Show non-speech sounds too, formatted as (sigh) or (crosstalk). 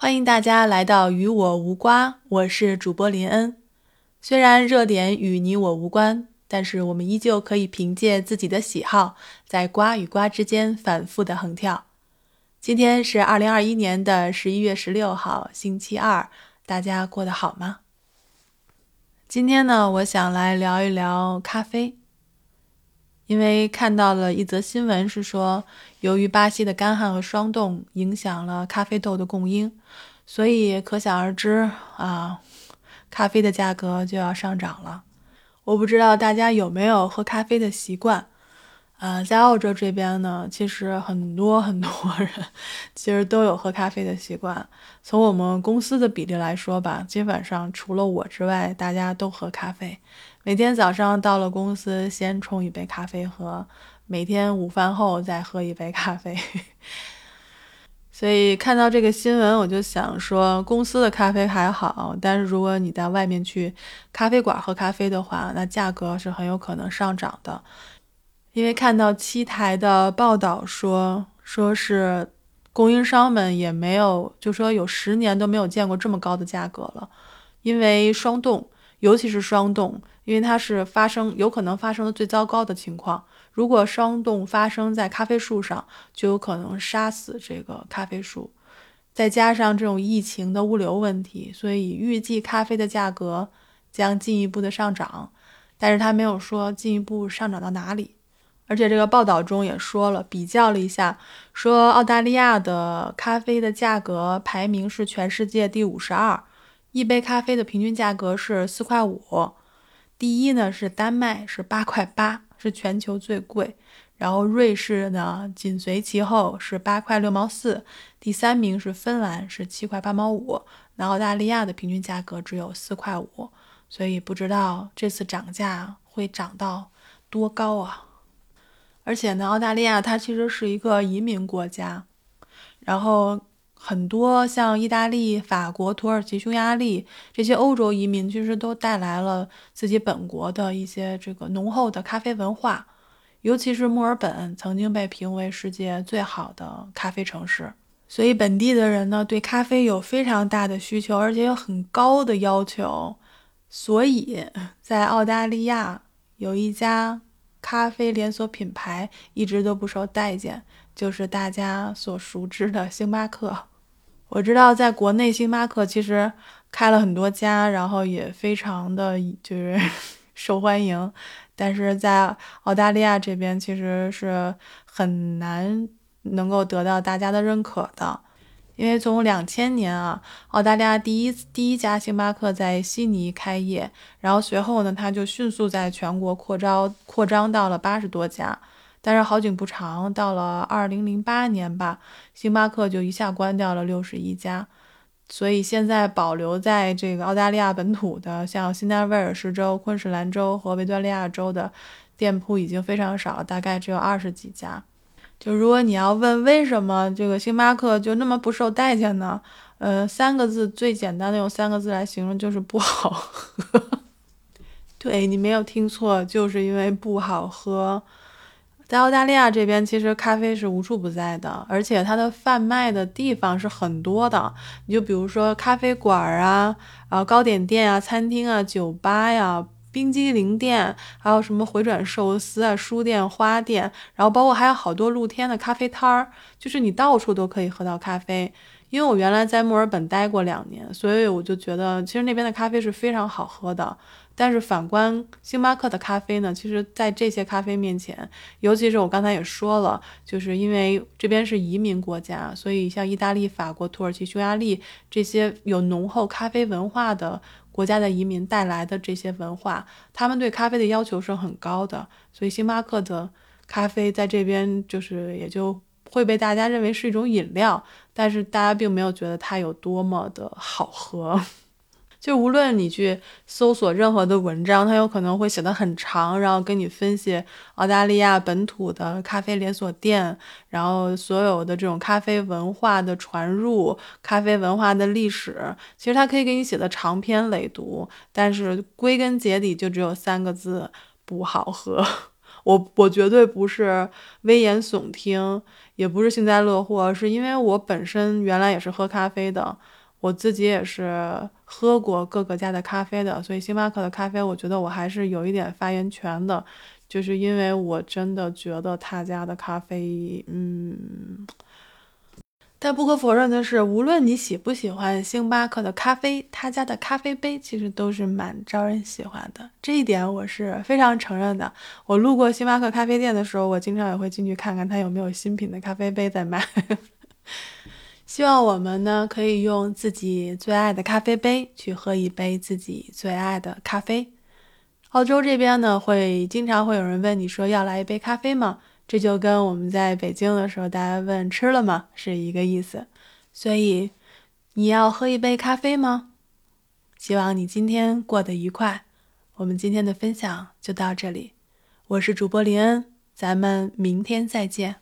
欢迎大家来到与我无瓜，我是主播林恩。虽然热点与你我无关，但是我们依旧可以凭借自己的喜好，在瓜与瓜之间反复的横跳。今天是二零二一年的十一月十六号，星期二，大家过得好吗？今天呢，我想来聊一聊咖啡。因为看到了一则新闻，是说由于巴西的干旱和霜冻影响了咖啡豆的供应，所以可想而知啊，咖啡的价格就要上涨了。我不知道大家有没有喝咖啡的习惯。呃，在澳洲这边呢，其实很多很多人其实都有喝咖啡的习惯。从我们公司的比例来说吧，基本上除了我之外，大家都喝咖啡。每天早上到了公司，先冲一杯咖啡喝；每天午饭后再喝一杯咖啡。(laughs) 所以看到这个新闻，我就想说，公司的咖啡还好，但是如果你在外面去咖啡馆喝咖啡的话，那价格是很有可能上涨的。因为看到七台的报道说，说是供应商们也没有，就说有十年都没有见过这么高的价格了。因为霜冻，尤其是霜冻，因为它是发生有可能发生的最糟糕的情况。如果霜冻发生在咖啡树上，就有可能杀死这个咖啡树。再加上这种疫情的物流问题，所以预计咖啡的价格将进一步的上涨。但是他没有说进一步上涨到哪里。而且这个报道中也说了，比较了一下，说澳大利亚的咖啡的价格排名是全世界第五十二，一杯咖啡的平均价格是四块五，第一呢是丹麦是八块八，是全球最贵，然后瑞士呢紧随其后是八块六毛四，第三名是芬兰是七块八毛五，那澳大利亚的平均价格只有四块五，所以不知道这次涨价会涨到多高啊？而且呢，澳大利亚它其实是一个移民国家，然后很多像意大利、法国、土耳其、匈牙利这些欧洲移民，其实都带来了自己本国的一些这个浓厚的咖啡文化。尤其是墨尔本曾经被评为世界最好的咖啡城市，所以本地的人呢对咖啡有非常大的需求，而且有很高的要求。所以在澳大利亚有一家。咖啡连锁品牌一直都不受待见，就是大家所熟知的星巴克。我知道在国内星巴克其实开了很多家，然后也非常的就是 (laughs) 受欢迎，但是在澳大利亚这边其实是很难能够得到大家的认可的。因为从两千年啊，澳大利亚第一第一家星巴克在悉尼开业，然后随后呢，它就迅速在全国扩招扩张到了八十多家。但是好景不长，到了二零零八年吧，星巴克就一下关掉了六十一家。所以现在保留在这个澳大利亚本土的，像新南威尔士州、昆士兰州和维多利亚州的店铺已经非常少了，大概只有二十几家。就如果你要问为什么这个星巴克就那么不受待见呢？呃，三个字最简单的用三个字来形容就是不好喝。(laughs) 对你没有听错，就是因为不好喝。在澳大利亚这边，其实咖啡是无处不在的，而且它的贩卖的地方是很多的。你就比如说咖啡馆啊，啊糕点店啊，餐厅啊，酒吧呀。冰激凌店，还有什么回转寿司啊、书店、花店，然后包括还有好多露天的咖啡摊儿，就是你到处都可以喝到咖啡。因为我原来在墨尔本待过两年，所以我就觉得其实那边的咖啡是非常好喝的。但是反观星巴克的咖啡呢，其实在这些咖啡面前，尤其是我刚才也说了，就是因为这边是移民国家，所以像意大利、法国、土耳其、匈牙利这些有浓厚咖啡文化的。国家的移民带来的这些文化，他们对咖啡的要求是很高的，所以星巴克的咖啡在这边就是也就会被大家认为是一种饮料，但是大家并没有觉得它有多么的好喝。就无论你去搜索任何的文章，它有可能会写的很长，然后跟你分析澳大利亚本土的咖啡连锁店，然后所有的这种咖啡文化的传入、咖啡文化的历史，其实它可以给你写的长篇累牍，但是归根结底就只有三个字：不好喝。(laughs) 我我绝对不是危言耸听，也不是幸灾乐祸，是因为我本身原来也是喝咖啡的，我自己也是喝过各个家的咖啡的，所以星巴克的咖啡，我觉得我还是有一点发言权的，就是因为我真的觉得他家的咖啡，嗯。但不可否认的是，无论你喜不喜欢星巴克的咖啡，他家的咖啡杯其实都是蛮招人喜欢的。这一点我是非常承认的。我路过星巴克咖啡店的时候，我经常也会进去看看他有没有新品的咖啡杯在卖。希望我们呢可以用自己最爱的咖啡杯去喝一杯自己最爱的咖啡。澳洲这边呢，会经常会有人问你说要来一杯咖啡吗？这就跟我们在北京的时候，大家问吃了吗是一个意思。所以，你要喝一杯咖啡吗？希望你今天过得愉快。我们今天的分享就到这里，我是主播林恩，咱们明天再见。